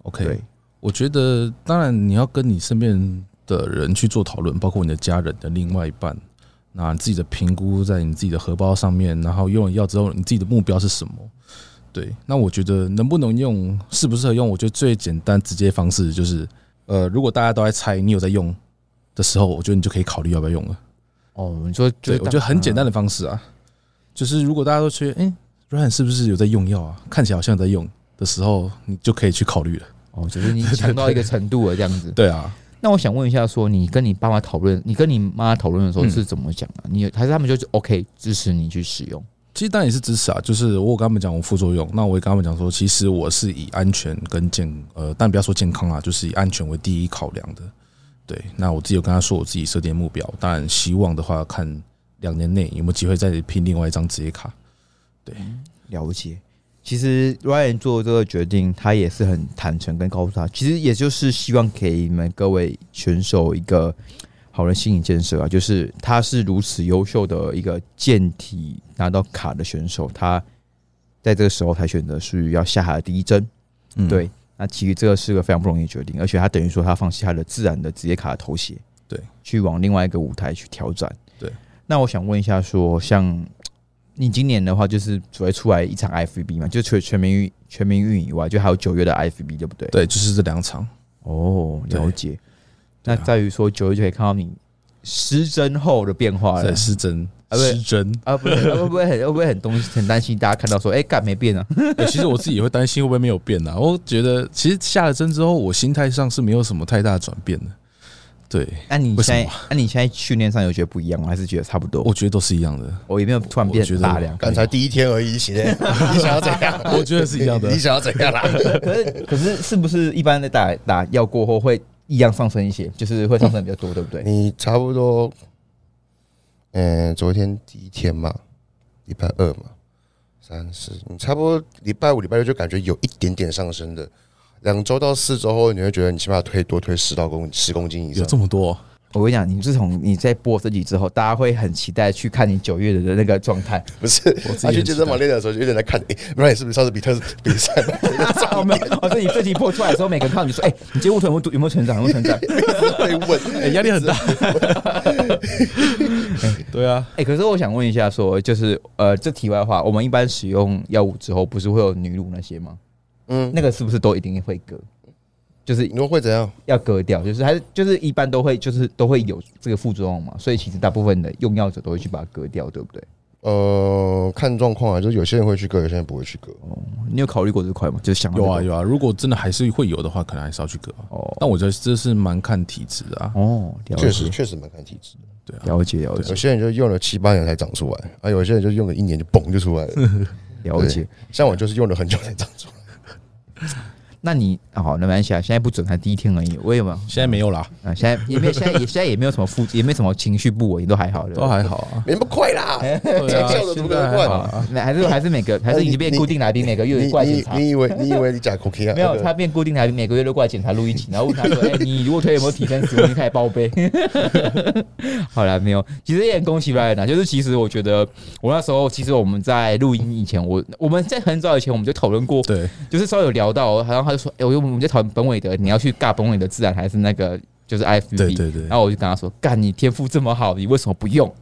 ？OK，我觉得当然你要跟你身边的人去做讨论，包括你的家人的另外一半，那你自己的评估在你自己的荷包上面，然后用了药之后，你自己的目标是什么？对，那我觉得能不能用，适不适合用，我觉得最简单直接方式就是，呃，如果大家都在猜你有在用的时候，我觉得你就可以考虑要不要用了。哦，你说对，我觉得很简单的方式啊，就是如果大家都觉得，哎、软 r 是不是有在用药啊？看起来好像在用的时候，你就可以去考虑了。哦，就是你强到一个程度了这样子。对啊，那我想问一下，说你跟你爸妈讨论，你跟你妈讨论的时候嗯是怎么讲的？你还是他们就是 OK 支持你去使用？其实当然也是支持啊，就是我有跟他们讲我副作用，那我也跟他们讲说，其实我是以安全跟健呃，但不要说健康啊，就是以安全为第一考量的。对，那我自己有跟他说我自己设定目标，当然希望的话看两年内有没有机会再拼另外一张职业卡。对了解。其实 Ryan 做这个决定，他也是很坦诚跟告诉他，其实也就是希望给你们各位选手一个好的心理建设啊，就是他是如此优秀的一个健体拿到卡的选手，他在这个时候才选择是要下他的第一针。嗯，对，那其实这个是个非常不容易的决定，而且他等于说他放弃他的自然的职业卡的头衔，对，去往另外一个舞台去挑战。对，那我想问一下说像你今年的话，就是只会出来一场 FB 嘛，就除了全民运全民运以外，就还有九月的 FB，对不对？。对，就是这两场。哦，了解。那在于说九月就可以看到你失真后的变化了对，。失真，啊不是失真。啊，不是，啊会不会很会不会很东西很担心大家看到说，哎、干没变啊？欸其实我自己也会担心会不会没有变啊。我觉得其实下了针之后，我心态上是没有什么太大的转变的。对，那、你现在，那、你现在训练上有觉得不一样吗？还是觉得差不多？我觉得都是一样的。我有没有突然变大量？刚才第一天而已，现在，你想要怎样？我觉得是一样的你。想要怎样啦？可是可是是不是一般的打打药过后会一样上升一些，就是会上升比较多，对不对？你差不多，嗯，昨天第一天嘛，礼拜二嘛，三四，你差不多礼拜五、礼拜六就感觉有一点点上升的。两周到四周后，你会觉得你起码推多推十到公十公斤以上有上。这么多，我跟你讲，你自从你在播这集之后，大家会很期待去看你九月的那个状态。不是我自己他去健身房练的时候，就有点在看，哎、不然你是不是上次比特比赛嘛？哦，没有，哦，所以你这集播出来的时候，每个人看到你说，哎、你接物腿有没有有没有成长？有没有成长？会问，哎，压力很大。对啊，哎、可是我想问一下说就是呃，这题外话，我们一般使用药物之后，不是会有女乳那些吗？嗯，那个是不是都一定会割？就是你说会怎样？要割掉，就是还是就是一般都会就是都会有这个副作用嘛，所以其实大部分的用药者都会去把它割掉，对不对？呃，看状况啊，就是有些人会去割，有些人不会去割。哦你有考虑过这块吗？就是想有啊有啊，如果真的还是会有的话，可能还是要去割。哦但我觉得这是蛮看体质的啊。哦，了确实，解确实蛮看体质的。对啊，了解了解有些人就用了七八年才长出来，啊，有些人就用了一年就嘣就出来了。了解。像我就是用了很久才长出来。那你啊好，那没关系啊，现在不准，才第一天而已。我有没有？现在没有啦，啊，现在也没有，现在也现在也没有什么负，也没什么情绪不稳，都还好的，都还好啊。没那么快啦，对还好快啊。那还是还是每个还是已经变固定来宾，每个月都过来检查。你你以为你 以为你假 cookie 啊？没有，他变固定来宾，每个月都过来检查录一集，然后问他说：“哎、你如果腿有没有提升十公斤，开始报备。”好了，没有，其实也很恭喜啊。就是其实我觉得，我那时候其实我们在录音以前，我我们在很早以前我们就讨论过，对，就是稍微有聊到，好像他就说：“哎、我我们在讨论本伟的，你要去尬本伟的自然还是那个就是 IFB？” 对对对然后我就跟他说：“干，你天赋这么好，你为什么不用？”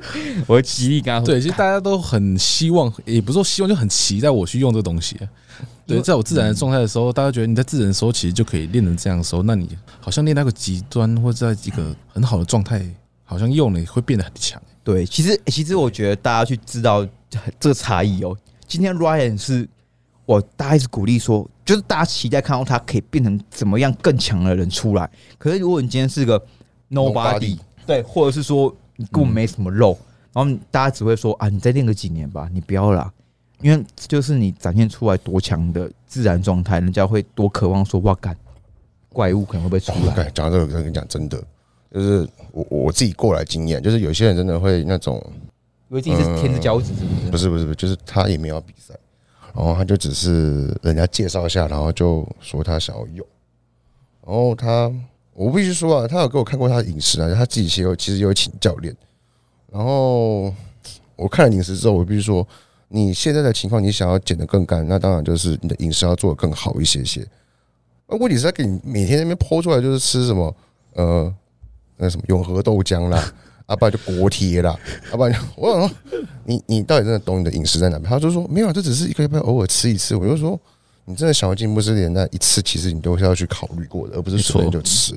我会极力跟他说：“对，其实大家都很希望，也不是说希望，就很期待我去用这个东西。对，在我自然的状态的时候，大家觉得你在自然的时候其实就可以练成这样的时候，那你好像练到个极端或者在一个很好的状态，好像用了会变得很强。对，其实其实我觉得大家去知道这个差异哦。今天 Ryan 是我大家一直鼓励说，就是大家期待看到他可以变成怎么样更强的人出来。可是如果你今天是个 nobody，Nobody 对，或者是说你根本没什么肉，然后大家只会说啊，你再练个几年吧，你不要啦。因为就是你展现出来多强的自然状态，人家会多渴望说哇干，怪物可能会不会出来？哎，讲到这个，跟你讲真的，就是我我自己过来经验，就是有些人真的会那种，因为自己是天之骄子是不是？不是不是不是，就是他也没有比赛，然后他就只是人家介绍一下，然后就说他想要用，然后他我必须说啊，他有给我看过他的饮食啊，他自己其实有其实有请教练，然后我看了饮食之后，我必须说，你现在的情况，你想要减得更干，那当然就是你的饮食要做得更好一些些。那问题是，他给你每天那边剖出来就是吃什么，呃，那什么永和豆浆啦，啊，不然就锅贴啦，啊，不然就我想说，你你到底真的懂你的饮食在哪边？他就说没有啊，这只是一个礼拜偶尔吃一次。我就说，你真的想要进步，是连那一次，其实你都是要去考虑过的，而不是随便就吃。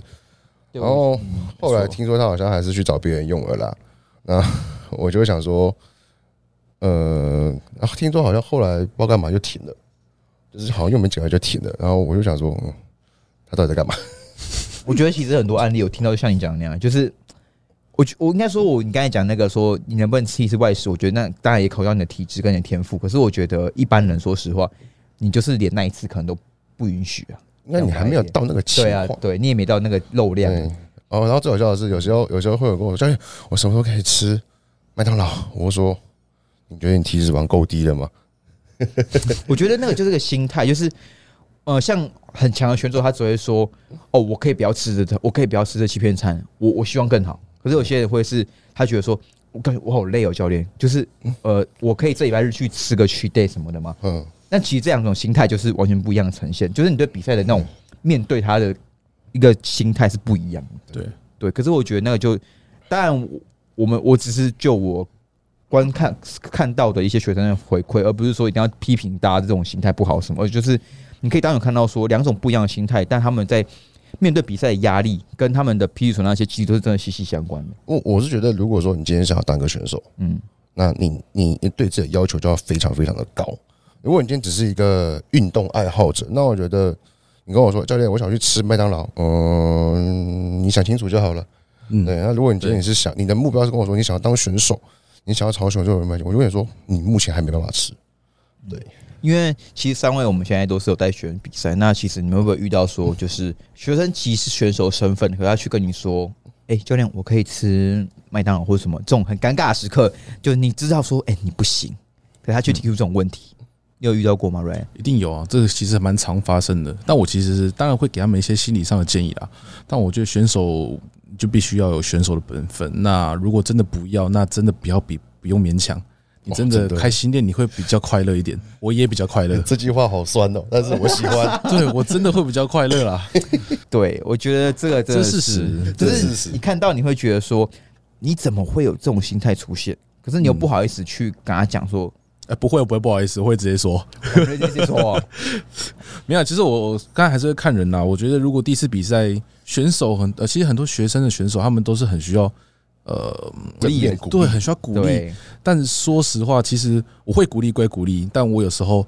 然后后来听说他好像还是去找别人用了啦，那 我就会想说，呃，然后听说好像后来不知道干嘛就停了，就是好像用没几个就停了，然后我就想说，嗯，他到底在干嘛？我觉得其实很多案例我听到，就像你讲的那样，就是我觉我应该说，我你刚才讲那个说你能不能吃一次外食，我觉得那当然也考虑到你的体质跟你的天赋。可是我觉得一般人说实话，你就是连那一次可能都不允许啊。应该你还没有到那个情对啊况，，对你也没到那个肉量。对。哦，然后最好笑的是，有时候有时候会有人跟我说：“教练，我什么时候可以吃麦当劳？”我说：“你觉得你体脂肪够低了吗 我觉得那个就是个心态，就是呃，像很强的选手，他只会说：“哦，我可以不要吃这，我可以不要吃这欺骗餐，我我希望更好。”可是有些人会是，他觉得说：“我感觉我好累哦，教练，就是呃，我可以这礼拜日去吃个 cheat day 什么的吗？”？”嗯，那其实这两种心态就是完全不一样的呈现，就是你对比赛的那种面对他的一个心态是不一样的。对对，可是我觉得那个就，当然我我们我只是就我观看看到的一些学生的回馈，而不是说一定要批评大家这种心态不好什么，而就是你可以当有看到说两种不一样的心态，但他们在面对比赛的压力跟他们的批准那些其实都是真的息息相关的。我我是觉得，如果说你今天想要当个选手，嗯，那你你你对自己的要求就要非常非常的高。如果你今天只是一个运动爱好者，那我觉得你跟我说，教练，我想去吃麦当劳，嗯，你想清楚就好了。嗯，对，那如果你今天你是想你的目标是跟我说你想要当选手，你想要朝选手的迈进，我就跟你说，你目前还没办法吃。因为其实三位我们现在都是有带学生比赛，那其实你们会不会遇到说，就是学生其实选手身份，可他去跟你说，哎、教练，我可以吃麦当劳或者什么这种很尴尬的时刻，就你知道说，哎、你不行，可他去提出这种问题，你有遇到过吗？Ray？一定有啊，这个其实蛮常发生的。但我其实当然会给他们一些心理上的建议啦。但我觉得选手就必须要有选手的本分。那如果真的不要，那真的不要比，不用勉强。你真的开新店，你会比较快乐一点。我也比较快乐，这句话好酸哦，但是我喜欢。对我真的会比较快乐啦。对，我觉得这个真的这是事实就这是你看到你会觉得说，你怎么会有这种心态出现？可是你又不好意思去跟他讲说，哎，不会，不会，不好意思，我会直接说。我直接说话，没有，其实我我刚才还是会看人呐。我觉得如果第一次比赛选手很呃，其实很多学生的选手他们都是很需要呃对，很需要鼓励。但是说实话，其实我会鼓励归鼓励，但我有时候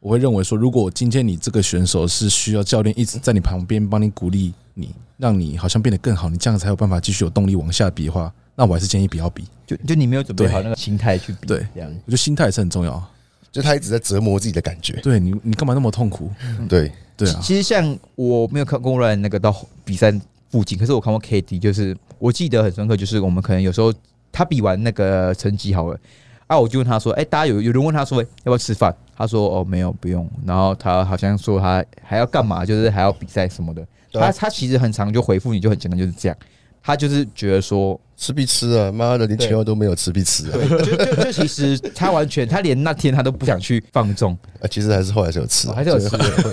我会认为说，如果今天你这个选手是需要教练一直在你旁边帮你鼓励你，让你好像变得更好，你这样才有办法继续有动力往下比的话，那我还是建议不要比。就就你没有准备好那个心态去比，对这样。我觉得心态也是很重要。就他一直在折磨自己的感觉。对你，你干嘛那么痛苦？对，对啊，其实像我没有看过 Ryan 那个到比赛附近，可是我看过 KD，就是我记得很深刻，就是我们可能有时候他比完那个成绩好了，啊，我就问他说，哎、大家有有人问他说、哎要不要吃饭？他说哦没有不用，然后他好像说他还要干嘛，就是还要比赛什么的。他他其实很常就回复你就很简单，就是这样。他就是觉得说，吃必吃啊，妈的，连钱我都没有吃必吃啊。对，就就就其实他完全他连那天他都不想去放纵，啊，其实还是后来是有吃啊，哦还是有吃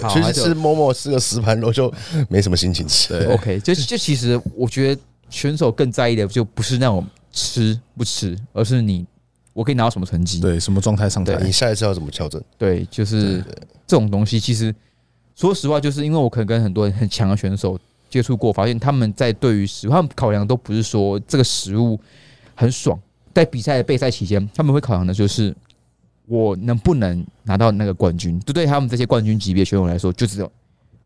其实吃某某吃个十盘肉就没什么心情吃。对 OK，就就其实我觉得选手更在意的就不是那种吃不吃，而是你我可以拿到什么成绩。对，什么状态上台？你下一次要怎么调整？对，就是这种东西，其实说实话，就是因为我可能跟很多人很强的选手接触过，发现他们在对于食物，他们考量都不是说这个食物很爽，在比赛的备赛期间，他们会考量的就是我能不能拿到那个冠军。就对他们这些冠军级别选手来说，就只有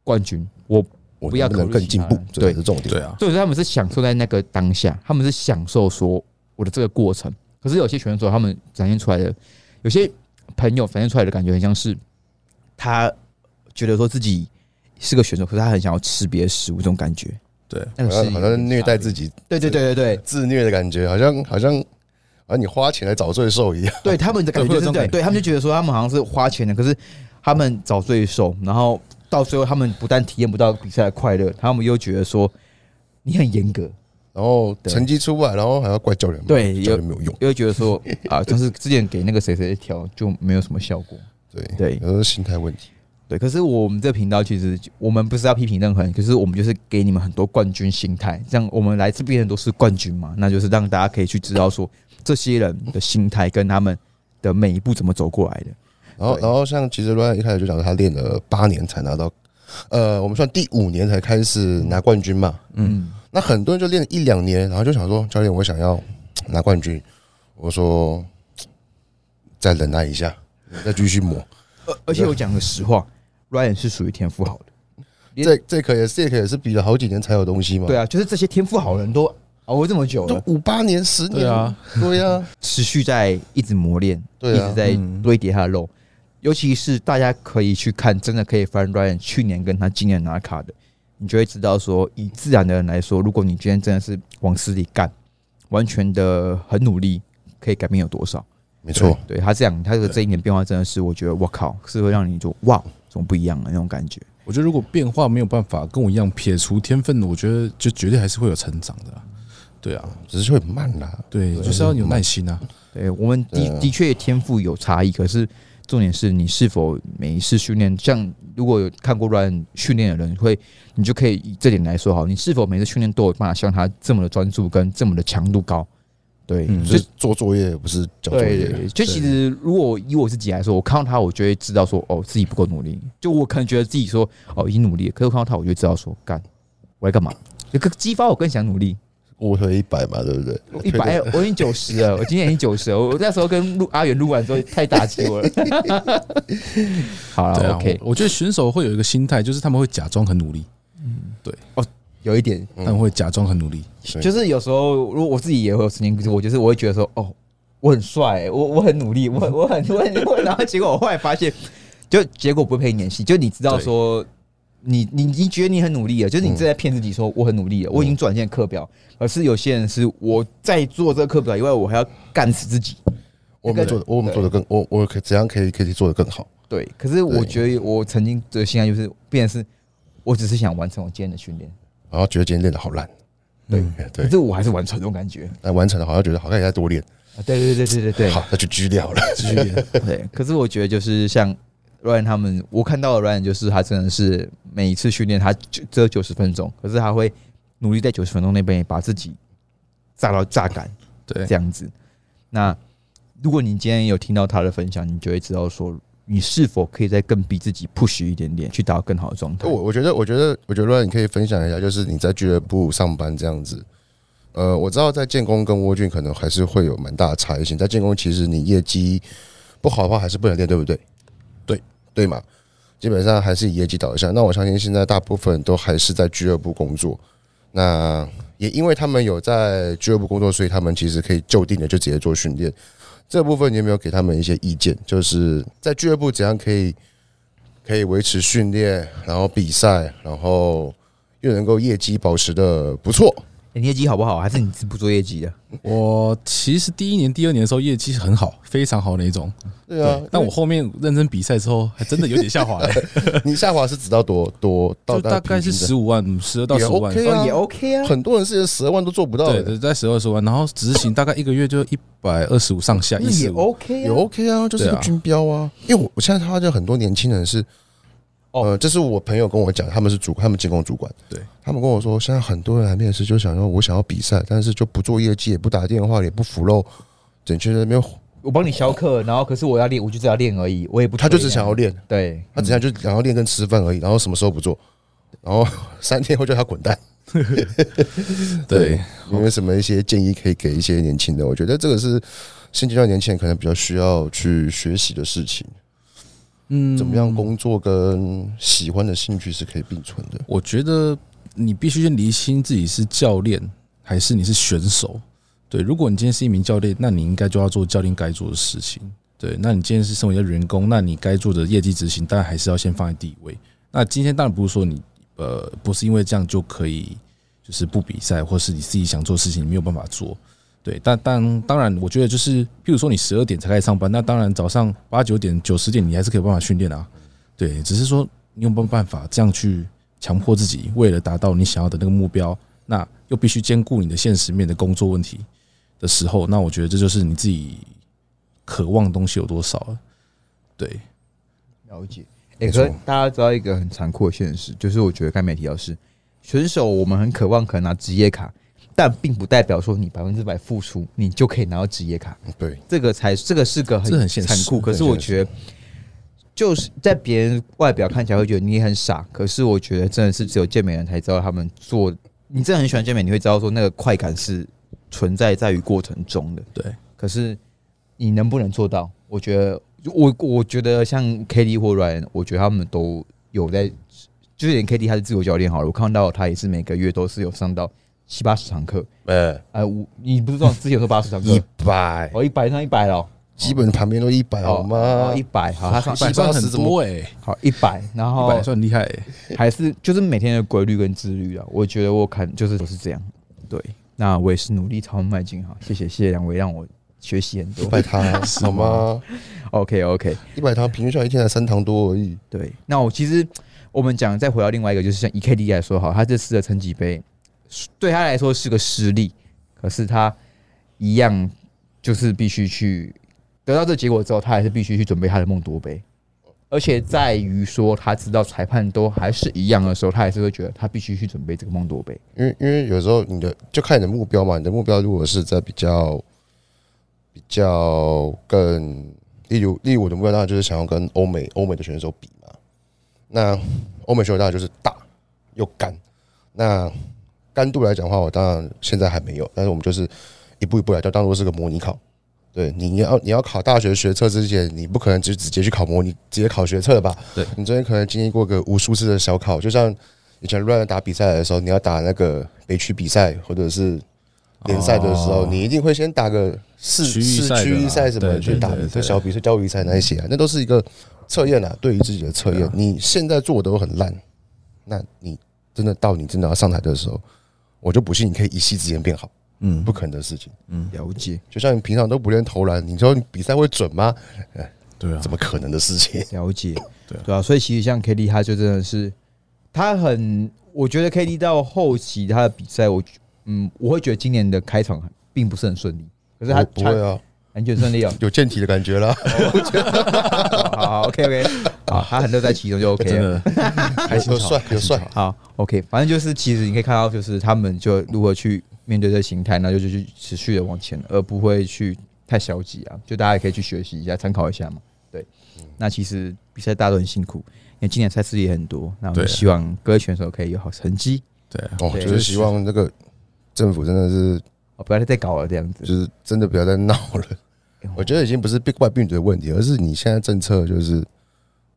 冠军，我我不要能更进步对，这是重点。对啊，所以说他们是享受在那个当下，他们是享受说我的这个过程。可是有些选手他们展现出来的，有些朋友展现出来的感觉很像是他觉得说自己是个选手，可是他很想要吃别的食物，这种感觉。对，那个是好像好像虐待自己、对对对对对，自虐的感觉，好像好像好像你花钱来找罪受一样。对他们的感觉就是对，他们就觉得说他们好像是花钱的，可是他们找罪受，然后到最后他们不但体验不到比赛的快乐，他们又觉得说你很严格，然后成绩出不来，然后还要怪教练，对教练没有用。又会觉得说啊，就是之前给那个谁谁调就没有什么效果。对对有时候心态问题。对，可是我们这频道其实我们不是要批评任何人，可是我们就是给你们很多冠军心态，这样我们来这边的都是冠军嘛，那就是让大家可以去知道说这些人的心态跟他们的每一步怎么走过来的。然后然后像其实乱一开始就讲他练了八年才拿到，呃，我们算第五年才开始拿冠军嘛。嗯，那很多人就练了一两年，然后就想说教练，我想要拿冠军。我说再忍耐一下，再继续磨。而而且我讲个实话，Ryan 是属于天赋好的。这这可也是这可也是比了好几年才有东西嘛。对啊，就是这些天赋好的人都熬过这么久了，都五八年、十年，对啊，对啊，持续在一直磨练，对啊一直在嗯堆叠他的肉。尤其是大家可以去看，真的可以翻 Ryan 去年跟他今年拿卡的，你就会知道说，以自然的人来说，如果你今天真的是往死里干，完全的很努力，可以改变有多少？没错，对他这样，他的这一年变化真的是，我觉得我靠，是会让你就哇，怎么不一样的那种感觉。我觉得如果变化没有办法跟我一样撇除天分的，我觉得就绝对还是会有成长的啊。对啊，只是会很慢啦。对，对就是要有耐心啊。对我们的的确天赋有差异，可是重点是你是否每一次训练，像如果有看过 Ryan 训练的人，会你就可以以这点来说好，你是否每次训练都有办法像他这么的专注跟这么的强度高？对，嗯就就是做作业不是交作业对对，对，就其实如果以我自己来说，我看到他，我就会知道说，哦，自己不够努力。就我可能觉得自己说，哦，已经努力了，可是我看到他，我就知道说，干，我要干嘛？有个激发我更想努力。我推一百嘛，对不对？一百，我已经九十了，我今年已经九十了。我那时候跟录阿元录完之后，太打击我了。好了啊，OK，我我觉得选手会有一个心态，就是他们会假装很努力，有一点，嗯他们会假装很努力。就是有时候，如果我自己也会有曾经，我就是我会觉得说，哦，我很帅、我我很努力，我我很我很，我 然后结果我后来发现，就结果不会陪你演戏，就你知道说。你你你觉得你很努力了，就是你正在骗自己说我很努力了，我已经转现课表。而是有些人是我在做这个课表以外，我还要干死自己。我们做的，我们做的更，我我可怎样可以可以做的更好？对，可是我觉得我曾经的心态就是，变成是我只是想完成我今天的训练，然后觉得今天练的好烂，对对可，是我还是完成这种感觉。那完成了好像觉得好像也在多练，啊，对对对对对对好，那就狙掉了。继续练，对。可是我觉得就是像 Ryan 他们，我看到的 Ryan 就是他真的是每一次训练他就只有九十分钟，可是他会努力在九十分钟那边把自己炸到榨干对这样子。那如果你今天有听到他的分享，你就会知道说你是否可以再更逼自己 push 一点点，去达到更好的状态？我我觉得，我觉得，我觉得你可以分享一下，就是你在俱乐部上班这样子。呃，我知道在建工跟沃俊可能还是会有蛮大的差异性。在建工，其实你业绩不好的话，还是不能练，对不对？对对嘛，基本上还是以业绩导向。那我相信现在大部分都还是在俱乐部工作。那也因为他们有在俱乐部工作，所以他们其实可以就定的就直接做训练。这部分你有没有给他们一些意见？就是在俱乐部怎样可以可以维持训练，然后比赛，然后又能够业绩保持的不错。欸你业绩好不好？还是你是不做业绩的？我其实第一年、第二年的时候业绩很好，非常好那一种。对啊，但我后面认真比赛之后，还真的有点下滑了，你下滑是指到多多到大概是十五万、十二到十五万。OK 啊哦，也 OK 啊。很多人是十二万都做不到对，的，对，在十二十万，然后执行大概一个月就一百二十五上下，也。OK 也啊。OK 啊，就是一个军标啊。因为我我现在发现很多年轻人是，哦呃，这是我朋友跟我讲，他们是主，他们监工主管，对他们跟我说，现在很多人来面试就想说，我想要比赛，但是就不做业绩，也不打电话，也不腐肉，整天在那边，我帮你消课，然后可是我要练，我就只要练而已，我也不。他就只想要。练，对，他只想就想要练跟吃饭而已，然后什么时候不做，然后 三天后叫他滚蛋。对，有没有什么一些建议可以给一些年轻的？我觉得这个是现阶段年轻人可能比较需要去学习的事情。嗯，怎么样工作跟喜欢的兴趣是可以并存的？我觉得你必须先厘清自己是教练还是你是选手。对，如果你今天是一名教练，那你应该就要做教练该做的事情。对，那你今天是身为一个员工，那你该做的业绩执行，当然还是要先放在第一位。那今天当然不是说你呃不是因为这样就可以就是不比赛，或是你自己想做事情你没有办法做。对，但但当然，我觉得就是，譬如说你十二点才开始上班，那当然早上八九点、九十点你还是可以有办法训练啊。对，只是说你有没有办法这样去强迫自己，为了达到你想要的那个目标，那又必须兼顾你的现实面的工作问题的时候，那我觉得这就是你自己渴望的东西有多少了。对，了解。哎、没错可是大家知道一个很残酷的现实，就是我觉得刚才没提到是选手，我们很渴望可能拿职业卡，但并不代表说你百分之百付出，你就可以拿到职业卡。对，这个才这个是个很很残酷。可是我觉得，就是在别人外表看起来会觉得你很傻，可是我觉得真的是只有健美人才知道他们做。你真的很喜欢健美，你会知道说那个快感是存在在于过程中的。对，可是你能不能做到？我觉得，我我觉得像 K D 或 Ryan，我觉得他们都有在，就是连 K D 他是自由教练好了，我看到他也是每个月都是有上到七八十堂课。呃，哎，五你不是说之前说八十堂课一？百，哦，一百上一百了哦。基本旁边都一百，好吗一？百好，他上一百算很多哎，好一百，然一后百算很厉害欸。还是就是每天的规律跟自律啊。我觉得我看就是都是这样。对，那我也是努力朝迈进哈。谢谢谢谢两位，让我学习很一多。百堂，好吗？OK OK，一百堂 平均下来一天才三堂多而已。对。那我其实我们讲再回到另外一个，就是像以 KD 来说好，他这次的成绩杯对他来说是个失利，可是他一样就是必须去得到这结果之后，他还是必须去准备他的梦多杯。而且在于说，他知道裁判都还是一样的时候，他还是会觉得他必须去准备这个梦多杯。因为因为有时候你的就看你的目标嘛，你的目标如果是在比较比较更，例如例如我的目标当然就是想要跟欧美欧美的选手比嘛。那欧美选手当然就是大又干，那干度来讲的话，我当然现在还没有，但是我们就是一步一步来，就当做是个模拟考。对，你要你要考大学学测之前，你不可能就直接去考模拟，直接考学测吧？对你中间可能经历过个无数次的小考，就像以前乱打比赛的时候，你要打那个北区比赛或者是联赛的时候，哦你一定会先打个市区域市赛区域赛什么去打这对对对小比赛、交易赛那一些啊，那都是一个测验啊，对于自己的测验啊。你现在做的都很烂，那你真的到你真的要上台的时候，我就不信你可以一夕之间变好，嗯。不可能的事情。嗯了解，就像你平常都不练投篮，你说你比赛会准吗？哎对啊。怎，么可能的事情？了解，对啊。对啊，所以其实像 KD，他就真的是他很，我觉得 KD 到后期他的比赛，我嗯，我会觉得今年的开场并不是很顺利，可是他不会啊，很觉得顺利哦。有健体的感觉啦。好好，OK OK，好，他很乐在其中就 OK 真了。的 开心有帅有帅，好，OK，反正就是其实你可以看到，就是他们就如何去面对这形态，那就就去持续的往前，而不会去太消极啊。就大家也可以去学习一下，参考一下嘛。对那其实比赛大家都很辛苦，因为今年赛事也很多，那我们希望各位选手可以有好成绩，对，哦，就是希望那个政府真的是，哦，不要再搞了这样子。就是真的不要再闹了。哎我觉得已经不是病怪病毒的问题，而是你现在政策就是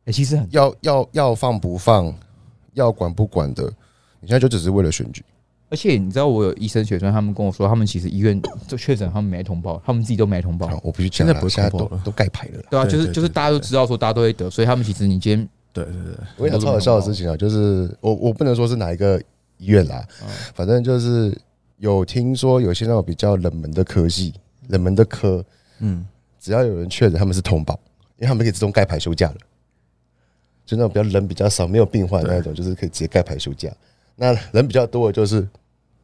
哎，其实很要要要放不放，要管不管的，你现在就只是为了选举。而且你知道，我有医生学生，他们跟我说，他们其实医院就确诊，他们没通报，他们自己都没通报，我不去讲了，现在不通报了。都盖牌了啦。对啊，就是就是大家都知道说大家都会得，所以他们其实你今天对对。对，我跟你讲超好笑的事情啊，就是我我不能说是哪一个医院啦，反正就是有听说有些那种比较冷门的科系、冷门的科，嗯，只要有人确诊，他们是通报，因为他们可以自动盖牌休假了。就那种比较人比较少、没有病患的那种，就是可以直接盖牌休假。那人比较多的，就是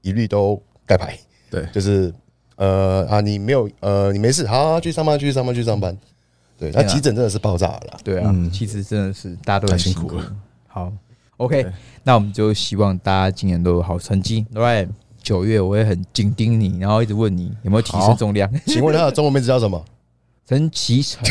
一律都盖牌，对就是呃啊，你没有呃，你没事，好好去上班，去上班，去上班。对，那急诊真的是爆炸了。对啊，嗯其实真的是大家都很辛苦太辛苦了。好，OK，那我们就希望大家今年都有好成绩。Right，九月我也很紧盯你，然后一直问你有没有提升重量。请问他的中文名字叫什么？陈其成，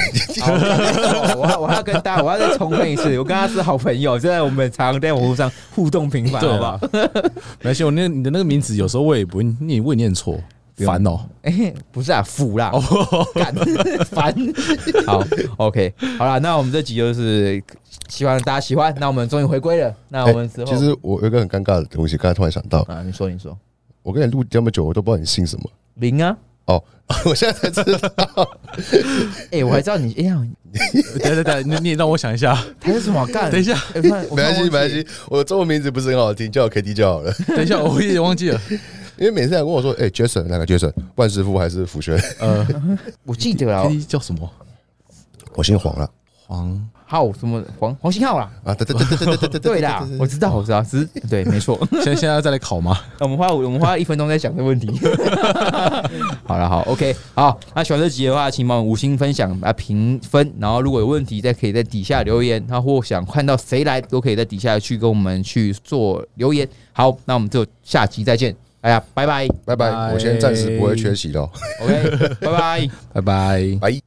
我要我要跟大家，我要再重申一次，我跟他是好朋友，现在我们常在网络上互动频繁，好不好啊？没关系，我那你的那个名字有时候我也不会念，我也念错，烦哦。哎、不是啊，腐啦，干烦。好，OK，好了，那我们这集就是希望大家喜欢。那我们终于回归了，那我们之后、其实我有一个很尴尬的东西，刚才突然想到，啊，你说你说我跟你录这么久，我都不知道你姓什么。林啊，哦，我现在才知道，哎、我还知道你，哎呀，等等等，你你让我想一下，他是什么干？等一下，哎，突然没关系，没关系。我的中文名字不是很好听，叫我 KD 就好了。等一下，我有点忘记了。因为每次人跟我说，哎、j a s o n 哪个 Jason？万师傅还是福轩？呃我记得啊，，K D 叫什么？我姓黄了黄浩什么黄黄信浩啦，啊！对对对对对对对对啦，我知道，我知道，只是对，没错。现在现在要再来考吗？我们花我们花一分钟在想这个问题。好了，好，OK，好。那喜欢这集的话，请帮我们五星分享啊，评分。然后如果有问题，再可以在底下留言。然后或想看到谁来，都可以在底下去跟我们去做留言。好，那我们就下集再见。哎呀，拜拜拜拜！我先暂时不会缺席了哦，，OK，拜拜。拜拜。拜。